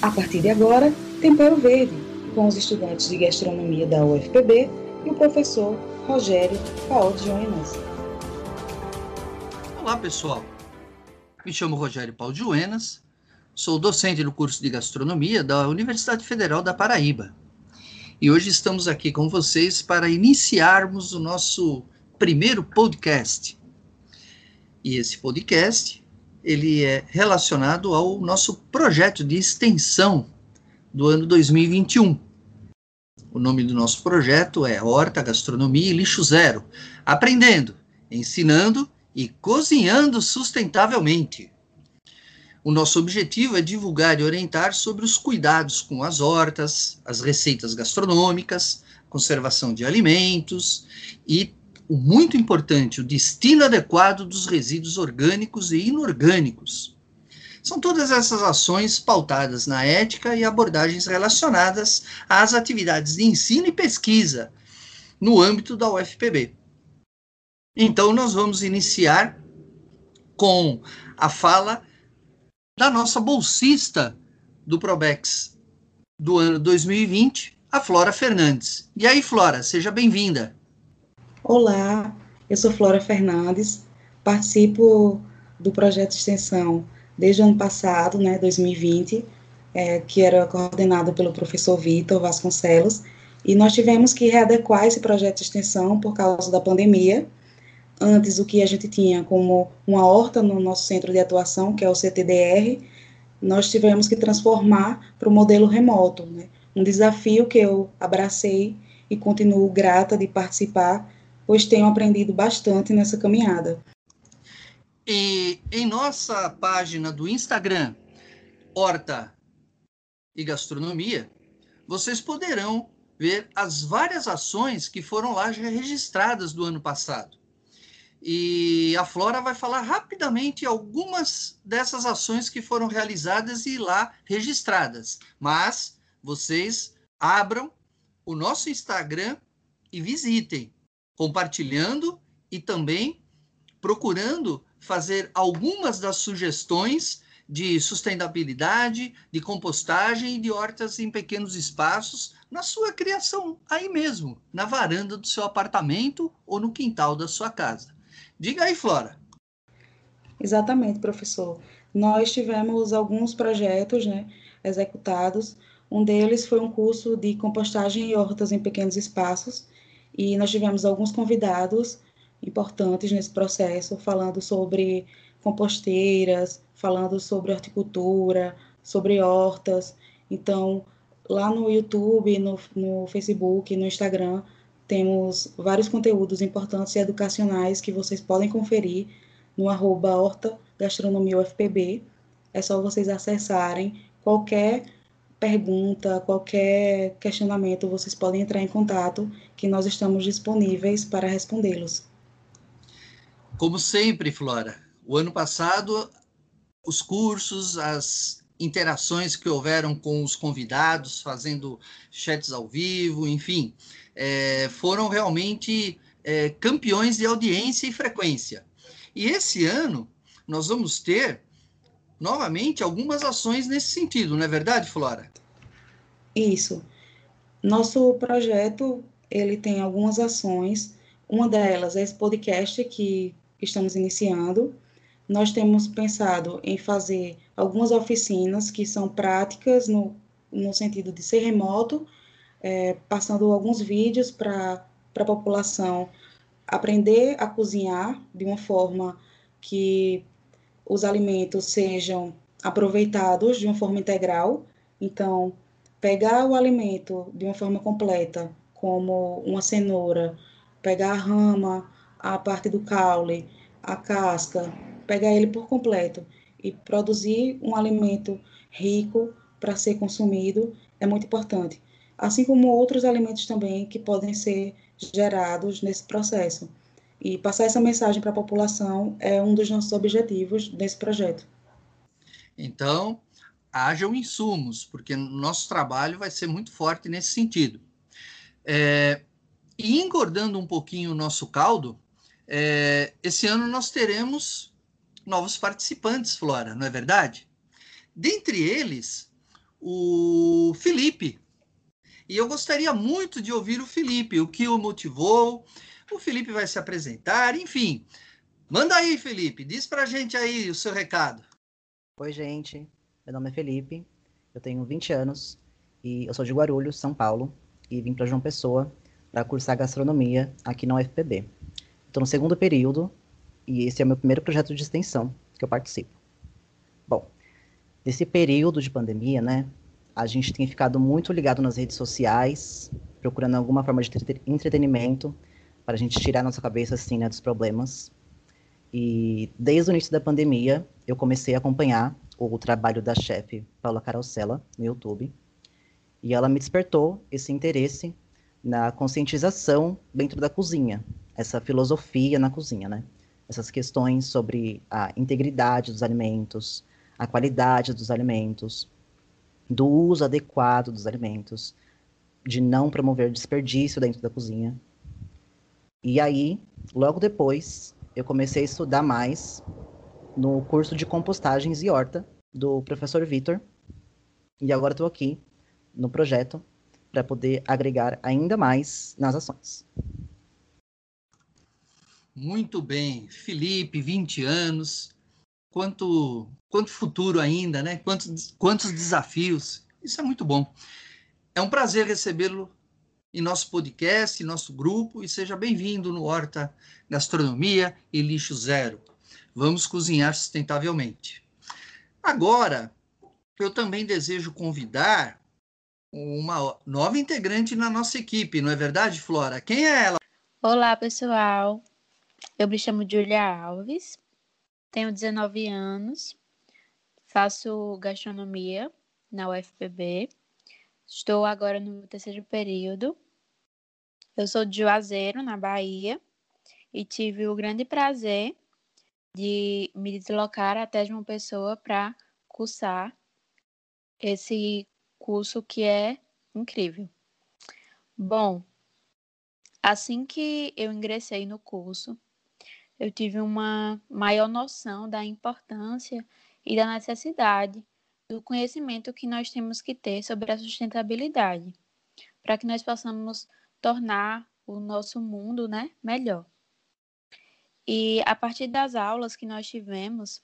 A partir de agora, Tempero Verde, com os estudantes de gastronomia da UFPB e o professor Rogério Paulo Joenas. Olá, pessoal. Me chamo Rogério Paulo Joenas, sou docente do curso de gastronomia da Universidade Federal da Paraíba. E hoje estamos aqui com vocês para iniciarmos o nosso primeiro podcast. E esse podcast ele é relacionado ao nosso projeto de extensão do ano 2021. O nome do nosso projeto é Horta, Gastronomia e Lixo Zero, aprendendo, ensinando e cozinhando sustentavelmente. O nosso objetivo é divulgar e orientar sobre os cuidados com as hortas, as receitas gastronômicas, conservação de alimentos e o muito importante, o destino adequado dos resíduos orgânicos e inorgânicos. São todas essas ações pautadas na ética e abordagens relacionadas às atividades de ensino e pesquisa no âmbito da UFPB. Então, nós vamos iniciar com a fala da nossa bolsista do Probex do ano 2020, a Flora Fernandes. E aí, Flora, seja bem-vinda. Olá, eu sou Flora Fernandes, participo do projeto de extensão desde o ano passado, né, 2020, é, que era coordenado pelo professor Vitor Vasconcelos, e nós tivemos que readequar esse projeto de extensão por causa da pandemia. Antes, o que a gente tinha como uma horta no nosso centro de atuação, que é o CTDR, nós tivemos que transformar para o modelo remoto, né? um desafio que eu abracei e continuo grata de participar pois tenho aprendido bastante nessa caminhada. E em nossa página do Instagram, Horta e Gastronomia, vocês poderão ver as várias ações que foram lá já registradas do ano passado. E a Flora vai falar rapidamente algumas dessas ações que foram realizadas e lá registradas. Mas vocês abram o nosso Instagram e visitem compartilhando e também procurando fazer algumas das sugestões de sustentabilidade, de compostagem e de hortas em pequenos espaços na sua criação, aí mesmo, na varanda do seu apartamento ou no quintal da sua casa. Diga aí, Flora. Exatamente, professor. Nós tivemos alguns projetos né, executados. Um deles foi um curso de compostagem e hortas em pequenos espaços, e nós tivemos alguns convidados importantes nesse processo, falando sobre composteiras, falando sobre horticultura, sobre hortas. Então, lá no YouTube, no, no Facebook, no Instagram, temos vários conteúdos importantes e educacionais que vocês podem conferir no arroba Horta Gastronomia UFPB. É só vocês acessarem qualquer pergunta, qualquer questionamento, vocês podem entrar em contato, que nós estamos disponíveis para respondê-los. Como sempre, Flora, o ano passado, os cursos, as interações que houveram com os convidados, fazendo chats ao vivo, enfim, é, foram realmente é, campeões de audiência e frequência. E esse ano, nós vamos ter novamente algumas ações nesse sentido, não é verdade, Flora? Isso. Nosso projeto, ele tem algumas ações. Uma delas é esse podcast que estamos iniciando. Nós temos pensado em fazer algumas oficinas que são práticas no, no sentido de ser remoto, é, passando alguns vídeos para a população aprender a cozinhar de uma forma que os alimentos sejam aproveitados de uma forma integral. Então, pegar o alimento de uma forma completa, como uma cenoura, pegar a rama, a parte do caule, a casca, pegar ele por completo e produzir um alimento rico para ser consumido é muito importante. Assim como outros alimentos também que podem ser gerados nesse processo. E passar essa mensagem para a população é um dos nossos objetivos desse projeto. Então, hajam insumos, porque nosso trabalho vai ser muito forte nesse sentido. É, e engordando um pouquinho o nosso caldo, é, esse ano nós teremos novos participantes, Flora, não é verdade? Dentre eles, o Felipe. E eu gostaria muito de ouvir o Felipe, o que o motivou. O Felipe vai se apresentar, enfim. Manda aí, Felipe, diz pra gente aí o seu recado. Oi, gente. Meu nome é Felipe, eu tenho 20 anos e eu sou de Guarulhos, São Paulo, e vim para João Pessoa para cursar gastronomia aqui na UFPB. Estou no segundo período e esse é o meu primeiro projeto de extensão que eu participo. Bom, nesse período de pandemia, né, a gente tem ficado muito ligado nas redes sociais, procurando alguma forma de entretenimento para a gente tirar nossa cabeça assim, né, dos problemas. E desde o início da pandemia, eu comecei a acompanhar o trabalho da chefe Paula Carosella no YouTube. E ela me despertou esse interesse na conscientização dentro da cozinha, essa filosofia na cozinha, né? Essas questões sobre a integridade dos alimentos, a qualidade dos alimentos, do uso adequado dos alimentos, de não promover desperdício dentro da cozinha. E aí, logo depois, eu comecei a estudar mais no curso de compostagens e horta do professor Vitor. E agora estou aqui no projeto para poder agregar ainda mais nas ações. Muito bem. Felipe, 20 anos. Quanto, quanto futuro ainda, né? Quantos, quantos desafios. Isso é muito bom. É um prazer recebê-lo em nosso podcast, em nosso grupo, e seja bem-vindo no Horta Gastronomia e Lixo Zero. Vamos cozinhar sustentavelmente. Agora, eu também desejo convidar uma nova integrante na nossa equipe, não é verdade, Flora? Quem é ela? Olá, pessoal. Eu me chamo Julia Alves, tenho 19 anos, faço gastronomia na UFPB Estou agora no terceiro período. Eu sou de Juazeiro, na Bahia, e tive o grande prazer de me deslocar até João Pessoa para cursar esse curso que é incrível. Bom, assim que eu ingressei no curso, eu tive uma maior noção da importância e da necessidade do conhecimento que nós temos que ter sobre a sustentabilidade, para que nós possamos tornar o nosso mundo né, melhor. E a partir das aulas que nós tivemos,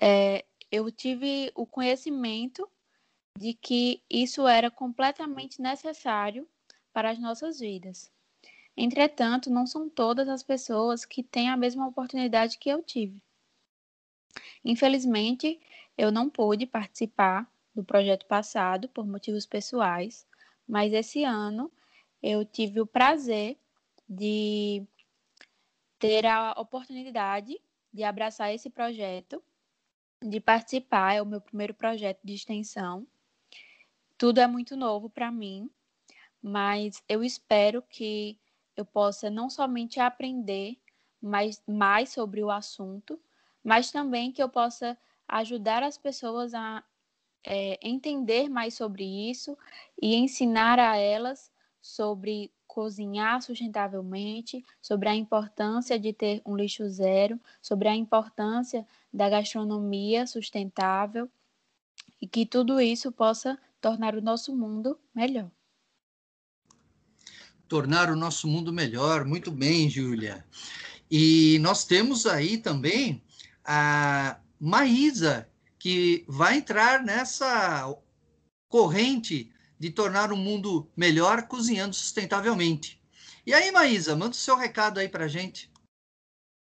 é, eu tive o conhecimento de que isso era completamente necessário para as nossas vidas. Entretanto, não são todas as pessoas que têm a mesma oportunidade que eu tive. Infelizmente, eu não pude participar do projeto passado por motivos pessoais, mas esse ano eu tive o prazer de ter a oportunidade de abraçar esse projeto, de participar, é o meu primeiro projeto de extensão. Tudo é muito novo para mim, mas eu espero que eu possa não somente aprender mais, mais sobre o assunto, mas também que eu possa ajudar as pessoas a é, entender mais sobre isso e ensinar a elas sobre cozinhar sustentavelmente, sobre a importância de ter um lixo zero, sobre a importância da gastronomia sustentável e que tudo isso possa tornar o nosso mundo melhor. Tornar o nosso mundo melhor, muito bem, Júlia. E nós temos aí também a Maísa, que vai entrar nessa corrente de tornar o mundo melhor cozinhando sustentavelmente. E aí, Maísa, manda o seu recado aí para a gente.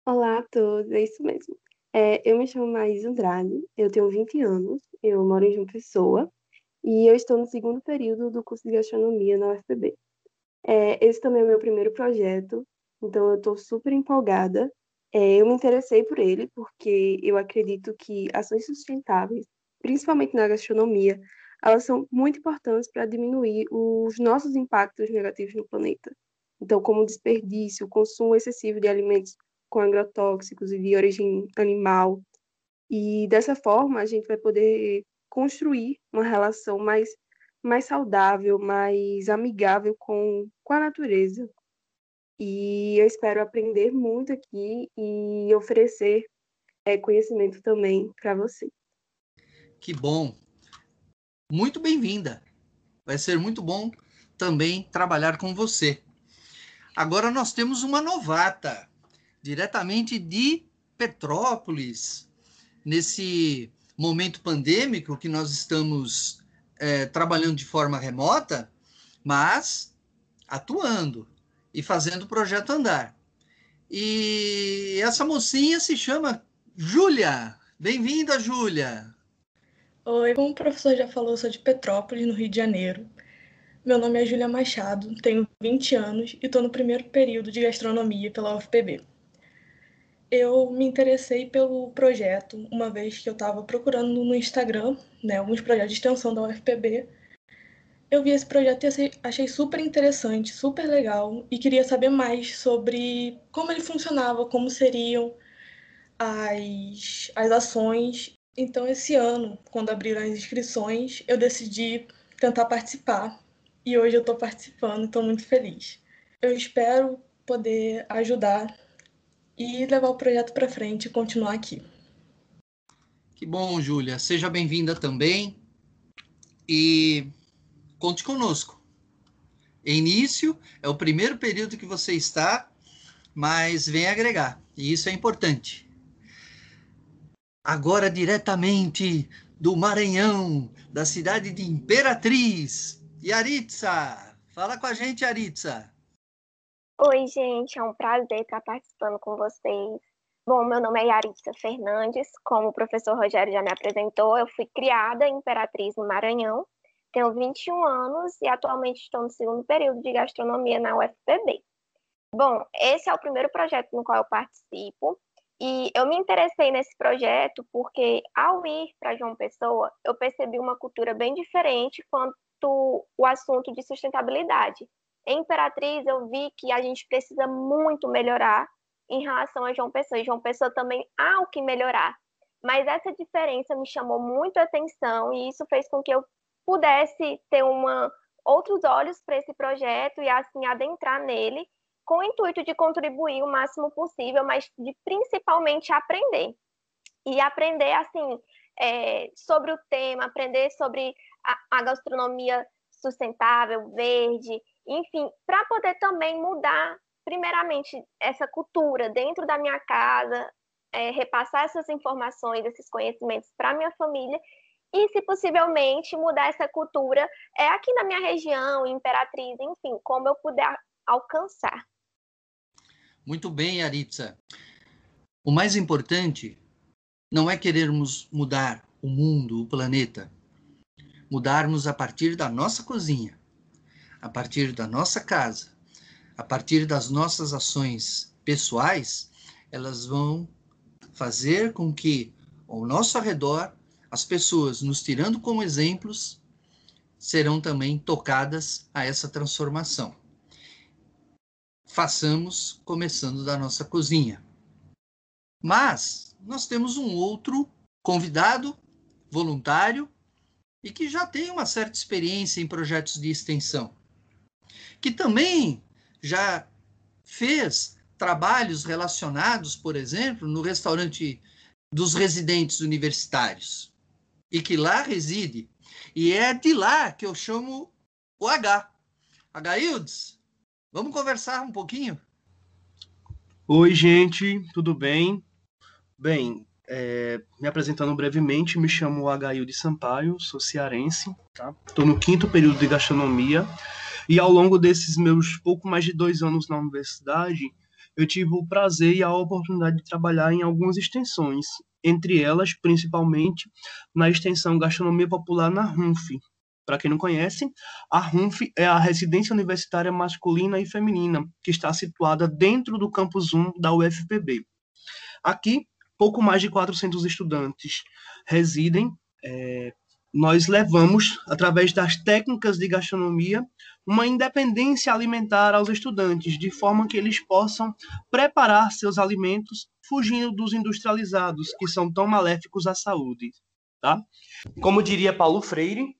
Olá a todos, é isso mesmo. É, eu me chamo Maísa Andrade, eu tenho 20 anos, eu moro em João Pessoa e eu estou no segundo período do curso de gastronomia na UFPB. É, esse também é o meu primeiro projeto, então eu estou super empolgada é, eu me interessei por ele porque eu acredito que ações sustentáveis, principalmente na gastronomia, elas são muito importantes para diminuir os nossos impactos negativos no planeta. Então, como desperdício, consumo excessivo de alimentos com agrotóxicos e de origem animal. E dessa forma, a gente vai poder construir uma relação mais, mais saudável, mais amigável com, com a natureza, e eu espero aprender muito aqui e oferecer é, conhecimento também para você. Que bom! Muito bem-vinda. Vai ser muito bom também trabalhar com você. Agora nós temos uma novata, diretamente de Petrópolis, nesse momento pandêmico que nós estamos é, trabalhando de forma remota, mas atuando e fazendo o projeto andar. E essa mocinha se chama Júlia. Bem-vinda, Júlia. Oi, como o professor já falou, eu sou de Petrópolis, no Rio de Janeiro. Meu nome é Júlia Machado, tenho 20 anos e estou no primeiro período de gastronomia pela UFPB. Eu me interessei pelo projeto uma vez que eu estava procurando no Instagram né, alguns projetos de extensão da UFPB. Eu vi esse projeto e achei super interessante, super legal e queria saber mais sobre como ele funcionava, como seriam as, as ações. Então, esse ano, quando abriram as inscrições, eu decidi tentar participar e hoje eu estou participando, estou muito feliz. Eu espero poder ajudar e levar o projeto para frente e continuar aqui. Que bom, Júlia. Seja bem-vinda também e conte conosco. Início é o primeiro período que você está, mas vem agregar, e isso é importante. Agora, diretamente do Maranhão, da cidade de Imperatriz, Yaritza, fala com a gente, Yaritza. Oi, gente, é um prazer estar participando com vocês. Bom, meu nome é Yaritza Fernandes, como o professor Rogério já me apresentou, eu fui criada em Imperatriz, no Maranhão, tenho 21 anos e atualmente estou no segundo período de gastronomia na UFPB. Bom, esse é o primeiro projeto no qual eu participo e eu me interessei nesse projeto porque, ao ir para João Pessoa, eu percebi uma cultura bem diferente quanto o assunto de sustentabilidade. Em Imperatriz, eu vi que a gente precisa muito melhorar em relação a João Pessoa. E João Pessoa também há o que melhorar. Mas essa diferença me chamou muito a atenção e isso fez com que eu pudesse ter uma, outros olhos para esse projeto e assim adentrar nele com o intuito de contribuir o máximo possível, mas de principalmente aprender. E aprender assim é, sobre o tema, aprender sobre a, a gastronomia sustentável, verde, enfim, para poder também mudar, primeiramente, essa cultura dentro da minha casa, é, repassar essas informações, esses conhecimentos para minha família e, se possivelmente, mudar essa cultura é aqui na minha região, Imperatriz, enfim, como eu puder alcançar. Muito bem, Aritza. O mais importante não é querermos mudar o mundo, o planeta, mudarmos a partir da nossa cozinha, a partir da nossa casa, a partir das nossas ações pessoais, elas vão fazer com que ao nosso redor as pessoas nos tirando como exemplos serão também tocadas a essa transformação. Façamos começando da nossa cozinha. Mas nós temos um outro convidado voluntário e que já tem uma certa experiência em projetos de extensão, que também já fez trabalhos relacionados, por exemplo, no restaurante dos residentes universitários, e que lá reside. E é de lá que eu chamo o H. Hildes, vamos conversar um pouquinho? Oi, gente, tudo bem? Bem, é, me apresentando brevemente, me chamo Agail de Sampaio, sou cearense, estou tá? no quinto período de gastronomia e ao longo desses meus pouco mais de dois anos na universidade, eu tive o prazer e a oportunidade de trabalhar em algumas extensões, entre elas, principalmente, na extensão Gastronomia Popular na RUNF. Para quem não conhece, a RUNF é a residência universitária masculina e feminina, que está situada dentro do campus 1 da UFPB. Aqui, pouco mais de 400 estudantes residem. É, nós levamos, através das técnicas de gastronomia, uma independência alimentar aos estudantes, de forma que eles possam preparar seus alimentos fugindo dos industrializados, que são tão maléficos à saúde. Tá? Como diria Paulo Freire,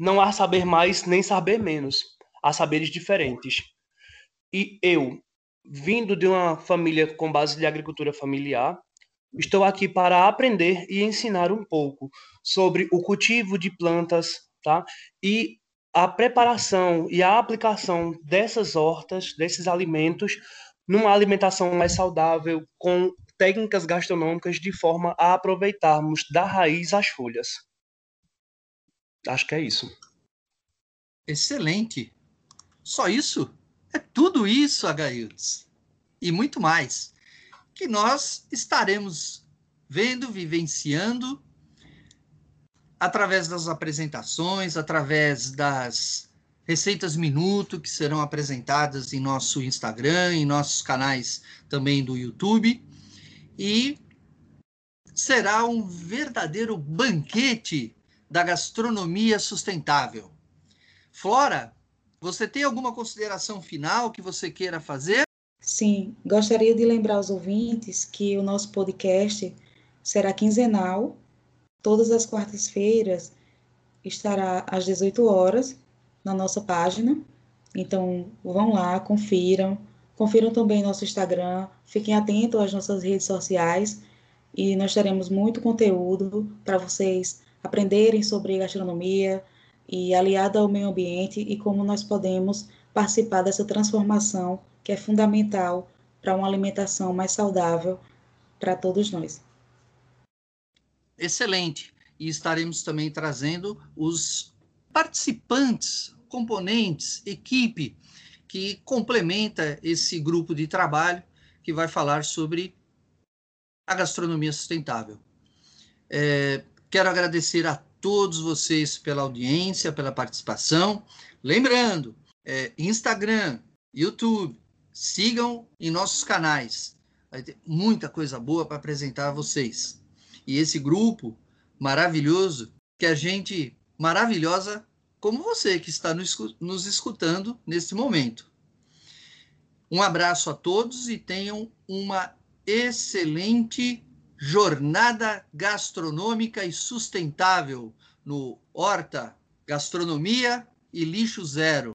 não há saber mais nem saber menos, há saberes diferentes. E eu, vindo de uma família com base de agricultura familiar, Estou aqui para aprender e ensinar um pouco sobre o cultivo de plantas tá? E a preparação e a aplicação dessas hortas, desses alimentos, numa alimentação mais saudável, com técnicas gastronômicas de forma a aproveitarmos da raiz as folhas. Acho que é isso. Excelente. Só isso? É tudo isso, Agaildes. E muito mais. Que nós estaremos vendo, vivenciando através das apresentações, através das receitas minuto que serão apresentadas em nosso Instagram, em nossos canais também do YouTube. E será um verdadeiro banquete da gastronomia sustentável. Flora, você tem alguma consideração final que você queira fazer? Sim, gostaria de lembrar aos ouvintes que o nosso podcast será quinzenal todas as quartas-feiras estará às 18 horas na nossa página. Então, vão lá, confiram. Confiram também nosso Instagram, fiquem atentos às nossas redes sociais e nós teremos muito conteúdo para vocês aprenderem sobre gastronomia e aliada ao meio ambiente e como nós podemos participar dessa transformação que é fundamental para uma alimentação mais saudável para todos nós excelente. E estaremos também trazendo os participantes, componentes, equipe que complementa esse grupo de trabalho que vai falar sobre a gastronomia sustentável. É, quero agradecer a todos vocês pela audiência, pela participação. Lembrando, é, Instagram, YouTube, sigam em nossos canais. Vai ter muita coisa boa para apresentar a vocês e esse grupo maravilhoso que a gente maravilhosa como você que está nos escutando neste momento. Um abraço a todos e tenham uma excelente jornada gastronômica e sustentável no Horta Gastronomia e Lixo Zero.